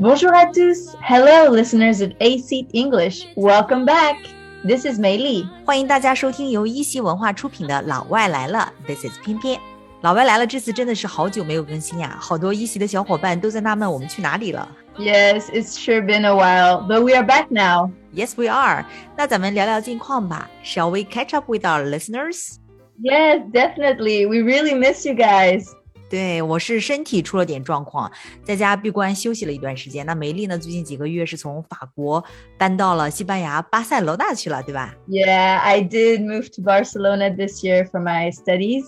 Bonjour à tous. Hello, listeners of A Seat English. Welcome back. This is Mei Li. 欢迎大家收听由一席文化出品的《老外来了》，This is 翩翩。老外来了，这次真的是好久没有更新呀、啊！好多一席的小伙伴都在纳闷我们去哪里了。Yes, it's sure been a while, but we are back now. Yes, we are. 那咱们聊聊近况吧。Shall we catch up with our listeners? Yes, definitely. We really miss you guys. 对我是身体出了点状况，在家闭关休息了一段时间。那梅丽呢？最近几个月是从法国搬到了西班牙巴塞罗那去了，对吧？Yeah, I did move to Barcelona this year for my studies,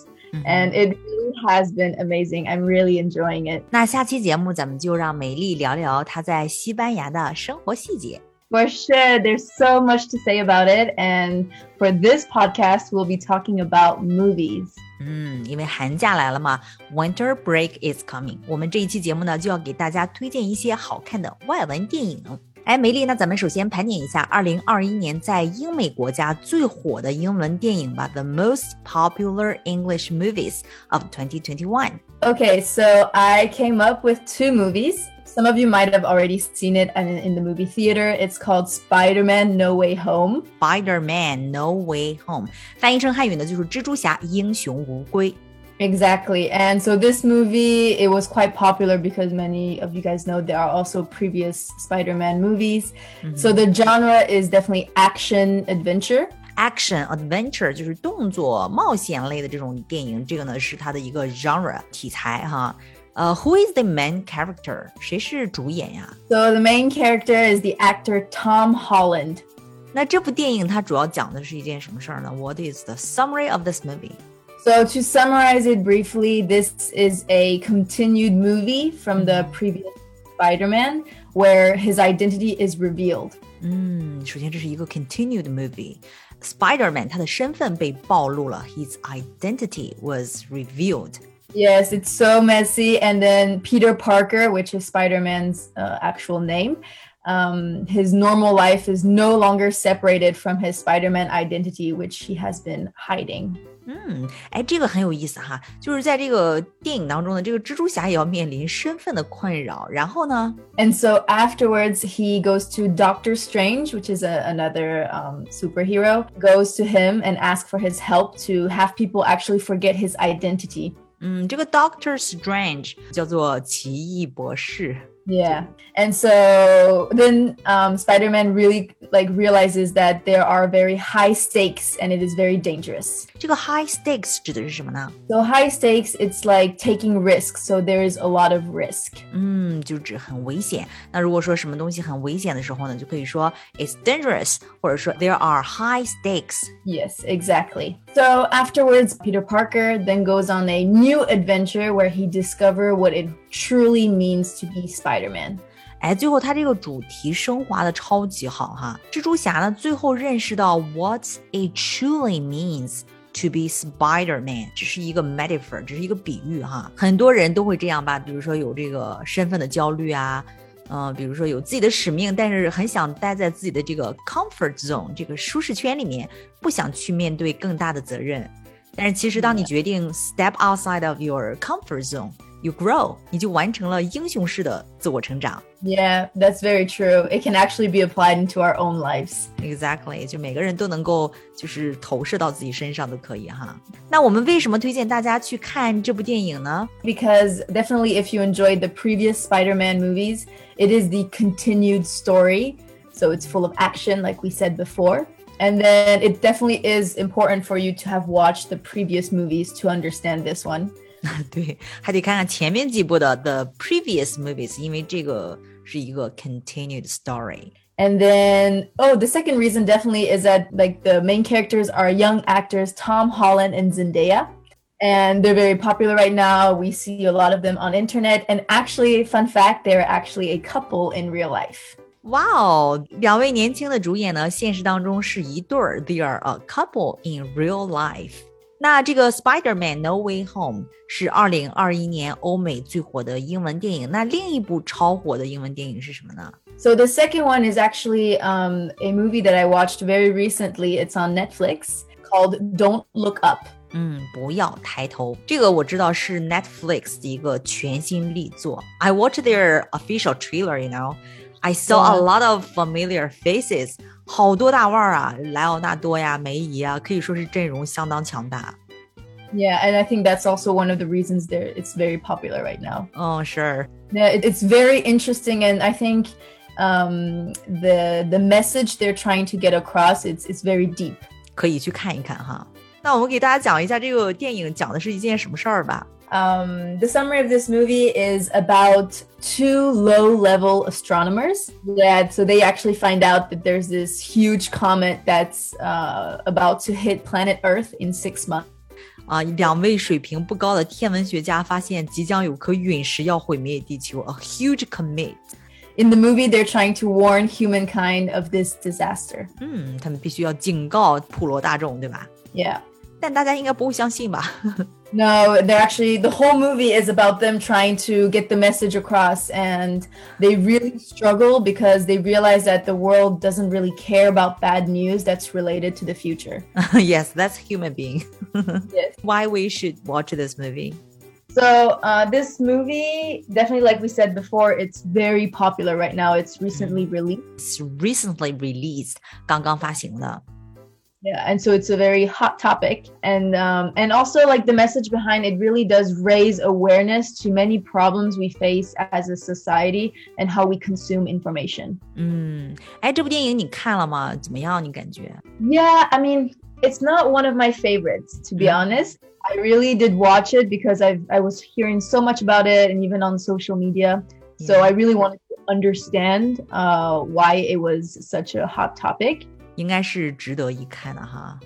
and it really has been amazing. I'm really enjoying it. 那下期节目咱们就让梅丽聊聊她在西班牙的生活细节。For sure. There's so much to say about it. And for this podcast, we'll be talking about movies. 嗯，因为寒假来了嘛，Winter break is coming。我们这一期节目呢，就要给大家推荐一些好看的外文电影。哎，梅莉，那咱们首先盘点一下二零二一年在英美国家最火的英文电影吧，The most popular English movies of 2021. Okay, so I came up with two movies. Some of you might have already seen it in, in the movie theater. It's called Spider Man No Way Home. Spider-Man No Way Home，翻译成汉语呢就是《蜘蛛侠：英雄无归》。 Exactly. And so this movie, it was quite popular because many of you guys know there are also previous Spider Man movies. So the genre is definitely action adventure. action adventure 就是动作冒险类的这种电影，这个呢是它的一个 genre 题材哈。 呃、w h o is the main character？谁是主演呀？ So the main character is the actor Tom Holland. 那这部电影它主要讲的是一件什么事儿呢？What is the summary of this movie？ So to summarize it briefly, this is a continued movie from the previous Spider Man where his identity is revealed. 嗯，首先这是一个 continued movie。Spider-Man 他的身份被暴露了，His identity was revealed。 Yes, it's so messy. And then Peter Parker, which is Spider Man's uh, actual name, um, his normal life is no longer separated from his Spider Man identity, which he has been hiding. 嗯，哎，这个很有意思哈，就是在这个电影当中呢，这个蜘蛛侠也要面临身份的困扰。然后呢， And so afterwards, he goes to Doctor Strange, which is a, another um, superhero, goes to him and asks for his help to have people actually forget his identity. 嗯，这个 Doctor Strange 叫做奇异博士。Yeah. And so then um, Spider-Man really like realizes that there are very high stakes and it is very dangerous. 这个 high stakes 指的是什么呢？ So high stakes, it's like taking risks. So there is a lot of risk. 嗯，就指很危险。那如果说什么东西很危险的时候呢，就可以说 it's dangerous，或者说 there are high stakes。 Yes, exactly. So afterwards, Peter Parker then goes on a new adventure where he discover what it truly means to be Spider-Man. 哎，最后它这个主题升华的超级好哈。蜘蛛侠呢，最后认识到 what it truly means to be Spider-Man，只是一个 metaphor，只是一个比喻哈。很多人都会这样吧，比如说有这个身份的焦虑啊，嗯、比如说有自己的使命，但是很想待在自己的这个 comfort zone 这个舒适圈里面，不想去面对更大的责任。但是其实当你决定 step outside of your comfort zone。 You grow，你就完成了英雄式的自我成长。 Yeah, that's very true. It can actually be applied into our own lives. Exactly，就每个人都能够就是投射到自己身上都可以哈。那我们为什么推荐大家去看这部电影呢？ Because definitely, if you enjoyed the previous Spider Man movies, it is the continued story. So it's full of action, like we said before. And then it definitely is important for you to have watched the previous movies to understand this one. 对，还得看看前面几部的 The previous movies，因为这个是一个 continued story。 And then, oh, the second reason definitely is that like the main characters are young actors Tom Holland and Zendaya. And they're very popular right now. We see a lot of them on internet. And actually, fun fact, they're actually a couple in real life. 哇哦，两位年轻的主演呢，现实当中是一对儿，they are a couple in real life。 那这个 Spider-Man No Way Home 是二零二一年欧美最火的英文电影。那另一部超火的英文电影是什么呢？ So the second one is actually um, a movie that I watched very recently. It's on Netflix called Don't Look Up. 嗯，不要抬头，这个我知道是 Netflix 的一个全新力作。I watched their official trailer, you know. I saw a lot of familiar faces. 好多大腕儿啊，莱奥纳多呀、梅姨啊，可以说是阵容相当强大。Yeah, and I think that's also one of the reasons there it's very popular right now. Oh, sure. Yeah, it, it's very interesting, and I think um, the the message they're trying to get across it's it's very deep. 可以去看一看哈。那我们给大家讲一下这个电影讲的是一件什么事儿吧。 Um, the summary of this movie is about two low level astronomers that so they actually find out that there's this huge comet that's uh, about to hit planet Earth in six months. 啊，两位水平不高的天文学家发现即将有颗陨石要毁灭地球，a huge comet。In the movie, they're trying to warn humankind of this disaster. 嗯，他们必须要警告普罗大众，对吧？Yeah. 但大家应该不会相信吧 ？No, they're actually the whole movie is about them trying to get the message across and they really struggle because they realize that the world doesn't really care about bad news that's related to the future. yes, that's human being. yes. Why we should watch this movie? So uh, this movie, definitely, like we said before, it's very popular right now. It's recently released. It's recently released，刚刚发行的。 yeah and so it's a very hot topic and um, and also like the message behind it really does raise awareness to many problems we face as a society and how we consume information 嗯，哎，这部电影你看了吗？怎么样？你感觉 yeah i mean it's not one of my favorites to be honest i really did watch it because i i was hearing so much about it and even on social media so i really wanted to understand uh, why it was such a hot topic 应该是值得一看的哈。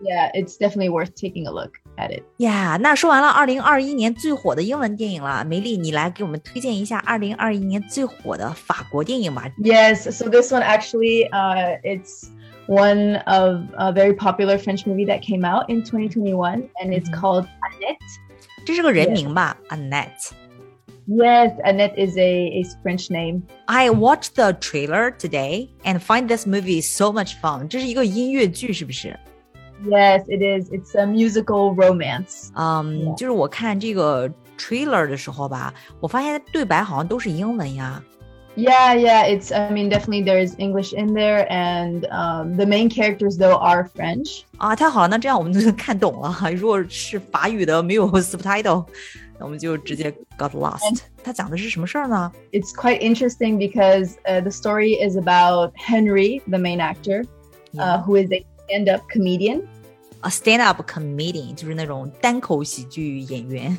Yeah, it's definitely worth taking a look at it. Yeah，那说完了二零二一年最火的英文电影了，梅莉，你来给我们推荐一下二零二一年最火的法国电影吧。Yes, so this one actually, uh, it's one of a very popular French movie that came out in 2021, and it's mm-hmm. called Annette. 这是个人名吧，Annette。Yes, Annette is a, a French name. I watched the trailer today and find this movie so much fun. 这是一个音乐剧，是不是？Yes, it is. It's a musical romance. 嗯、um, yeah. 就是我看这个 trailer 的时候吧，我发现对白好像都是英文呀。Yeah, yeah, it's. I mean, definitely there's English in there, and um, the main characters though are French. 啊，太好了，那这样我们就能看懂了。如果是法语的，没有 subtitle， 我们就直接 got lost。它讲的是什么事儿呢？It's quite interesting because uh, the story is about Henry, the main actor, uh, who is a stand-up comedian. A stand-up comedian 就是那种单口喜剧演员。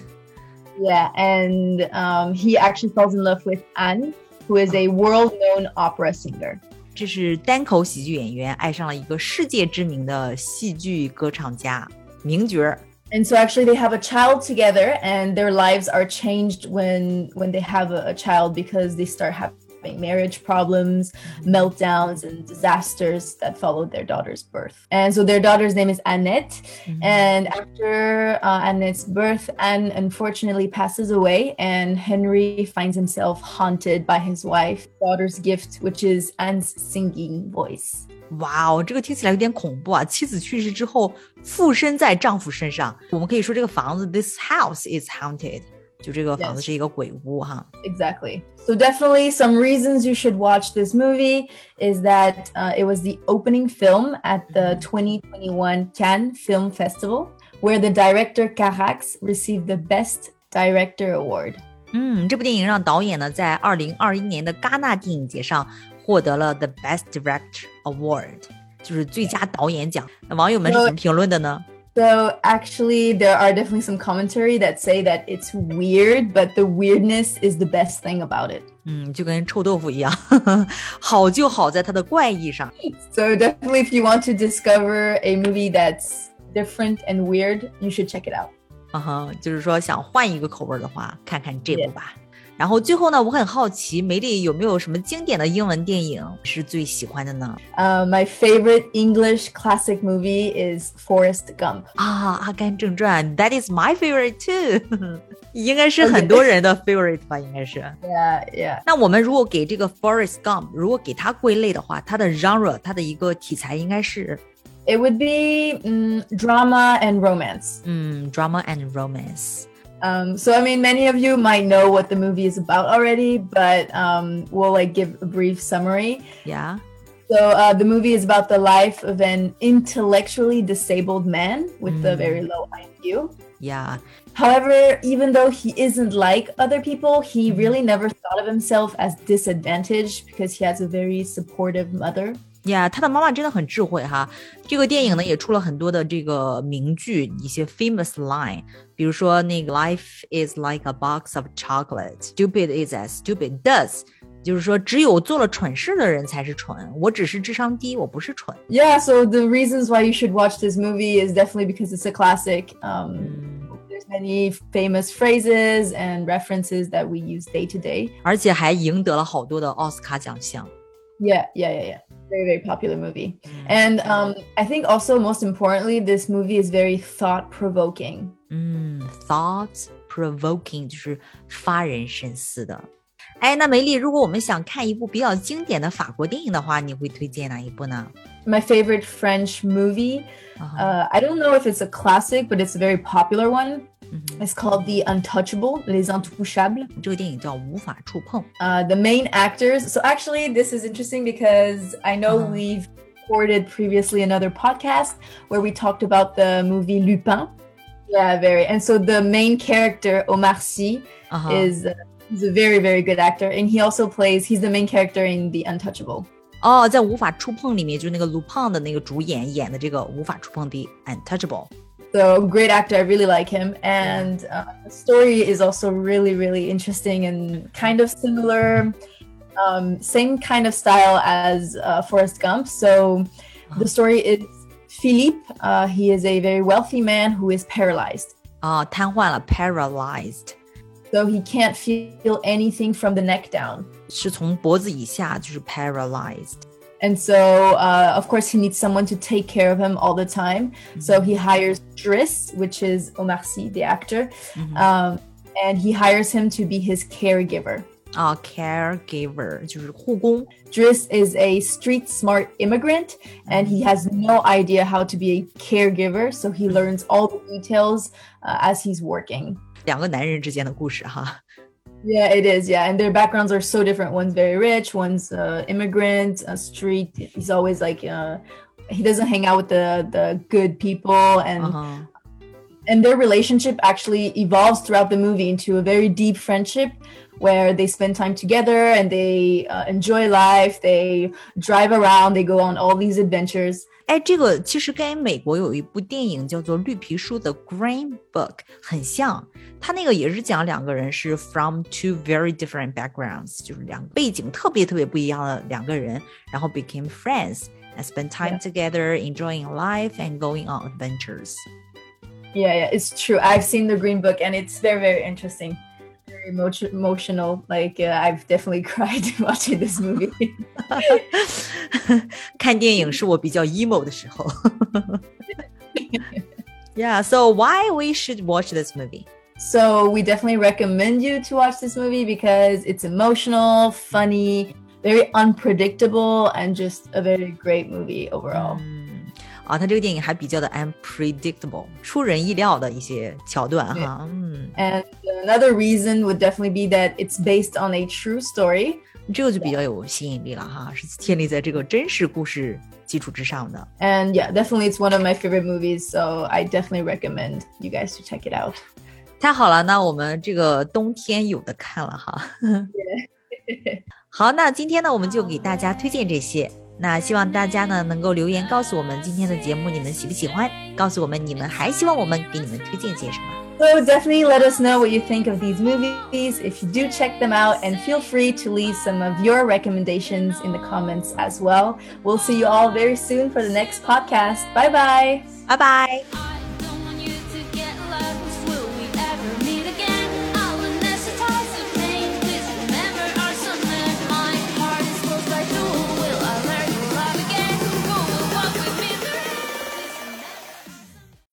Yeah, and um, he actually falls in love with Anne, who is a world-known opera singer. 这是单口喜剧演员爱上了一个世界知名的戏剧歌唱家，名角儿。 And so actually they have a child together and their lives are changed when when they have a, a child because they start having marriage problems, meltdowns, and disasters that followed their daughter's birth. And so their daughter's name is Annette. Mm-hmm. And after uh, Annette's birth, Anne unfortunately passes away, and Henry finds himself haunted by his wife, daughter's gift, which is Anne's singing voice. 哇哦，这个听起来有点恐怖啊！妻子去世之后，附身在丈夫身上。我们可以说这个房子，this house is haunted， 就这个房子是一个鬼屋哈。Exactly. So definitely some reasons you should watch this movie is that uh, it was the opening film at the 2021 Cannes Film Festival, where the director Carax received the Best Director Award. 嗯，这部电影让导演呢在二零二一年的戛纳电影节上获得了 the Best Director Award，就是最佳导演奖。那网友们是怎么评论的呢？So actually, there are definitely some commentary that say that it's weird, but the weirdness is the best thing about it. 嗯，就跟臭豆腐一样，好就好在它的怪异上。So definitely, if you want to discover a movie that's different and weird, you should check it out. 嗯哼，就是说想换一个口味的话，看看这部吧。 然后最后呢，我很好奇，梅丽有没有什么经典的英文电影是最喜欢的呢？呃、uh,，My favorite English classic movie is Forrest Gump。啊，《阿甘正传》，That is my favorite too 应该是很多人的 favorite 吧，应该是。Yeah, yeah。那我们如果给这个 Forrest Gump，如果给它归类的话，它的 genre，它的一个题材应该是 It would be mm, drama and romance. 嗯，drama and romance。 Um, so I mean, many of you might know what the movie is about already, but um, we'll like give a brief summary. Yeah. So uh, the movie is about the life of an intellectually disabled man with a very low IQ. Yeah. However, even though he isn't like other people, he really never thought of himself as disadvantaged because he has a very supportive mother. 呀、他的妈妈真的很智慧哈。这个电影呢也出了很多的这个名句，一些 famous line，比如说那个 Life is like a box of chocolate, stupid is as stupid does，就是说只有做了蠢事的人才是蠢，我只是智商低，我不是蠢。 Yeah, so the reasons why you should watch this movie is definitely because it's a classic. Um, there's many famous phrases and references that we use day to day. 而且还赢得了好多的奥斯卡奖项。 yeah, yeah, yeah, yeah. Very, very popular movie. Mm. And um, I think also most importantly, this movie is very thought provoking. Mm, thought provoking 就是发人深思的。哎，那梅莉，如果我们想看一部比较经典的法国电影的话，你会推荐哪一部呢？My favorite French movie. Uh-huh. Uh, I don't know if it's a classic, but it's a very popular one. It's called The Untouchable, Les Intouchables. 这个电影叫《无法触碰》。 Uh, the main actors. So actually, this is interesting because I know Uh-huh. we've recorded previously another podcast where we talked about the movie Lupin. Yeah, very. And so the main character Omar Sy 啊哈 is uh, he's a very very good actor, and he also plays. He's the main character in The Untouchable. 哦，在《无法触碰》里面，就是那个卢胖的那个主演演的这个《无法触碰》的 Untouchable。 So great actor. I really like him, and uh, the story is also really really interesting and kind of similar. Um, same kind of style as uh, Forrest Gump. So the story is Philippe. Uh, he is a very wealthy man who is paralyzed. 啊，瘫痪了，paralyzed， So he can't feel anything from the neck down. 是从脖子以下就是 paralyzed。 And so, uh, of course, he needs someone to take care of him all the time. So he hires Driss, which is Omar Sy, the actor, um, and he hires him to be his caregiver. 啊，caregiver 就是护工。 Driss is a street smart immigrant, and he has no idea how to be a caregiver. So he learns all the details uh, as he's working. 两个男人之间的故事哈。 Yeah, it is. Yeah, and their backgrounds are so different. One's very rich, one's uh, immigrant, a street. He's always like, uh, he doesn't hang out with the the good people, and 嗯哼，and their relationship actually evolves throughout the movie into a very deep friendship where they spend time together and they uh, enjoy life. They drive around. They go on all these adventures. 哎，这个其实跟美国有一部电影叫做《绿皮书》的《Green Book》很像，它那个也是讲两个人是 from two very different backgrounds，就是两个背景特别特别不一样的两个人，然后 became friends and spend time Yeah. together, enjoying life and going on adventures。 Yeah, yeah, it's true. I've seen the Green Book, and it's very, very interesting. Very emo- emotional. Like uh, I've definitely cried watching this movie. 看电影是我比较 emo 的时候。yeah, so why we should watch this movie? So we definitely recommend you to watch this movie because it's emotional, funny, very unpredictable, and just a very great movie overall. 嗯， 啊，它这个电影还比较的 unpredictable，出人意料的一些桥段哈。嗯， And another reason would definitely be that it's based on a true story. 这个就比较有吸引力了哈，是建立在这个真实故事基础之上的。 And yeah, definitely it's one of my favorite movies. So I definitely recommend you guys to check it out. 太好了，那我们这个冬天有的看了哈。好，那今天呢，我们就给大家推荐这些。 那希望大家呢能够留言告诉我们今天的节目你们喜不喜欢，告诉我们你们还希望我们给你们推荐些什么。 So definitely let us know what you think of these movies if you do check them out and feel free to leave some of your recommendations in the comments as well. We'll see you all very soon for the next podcast. Bye bye. 拜拜。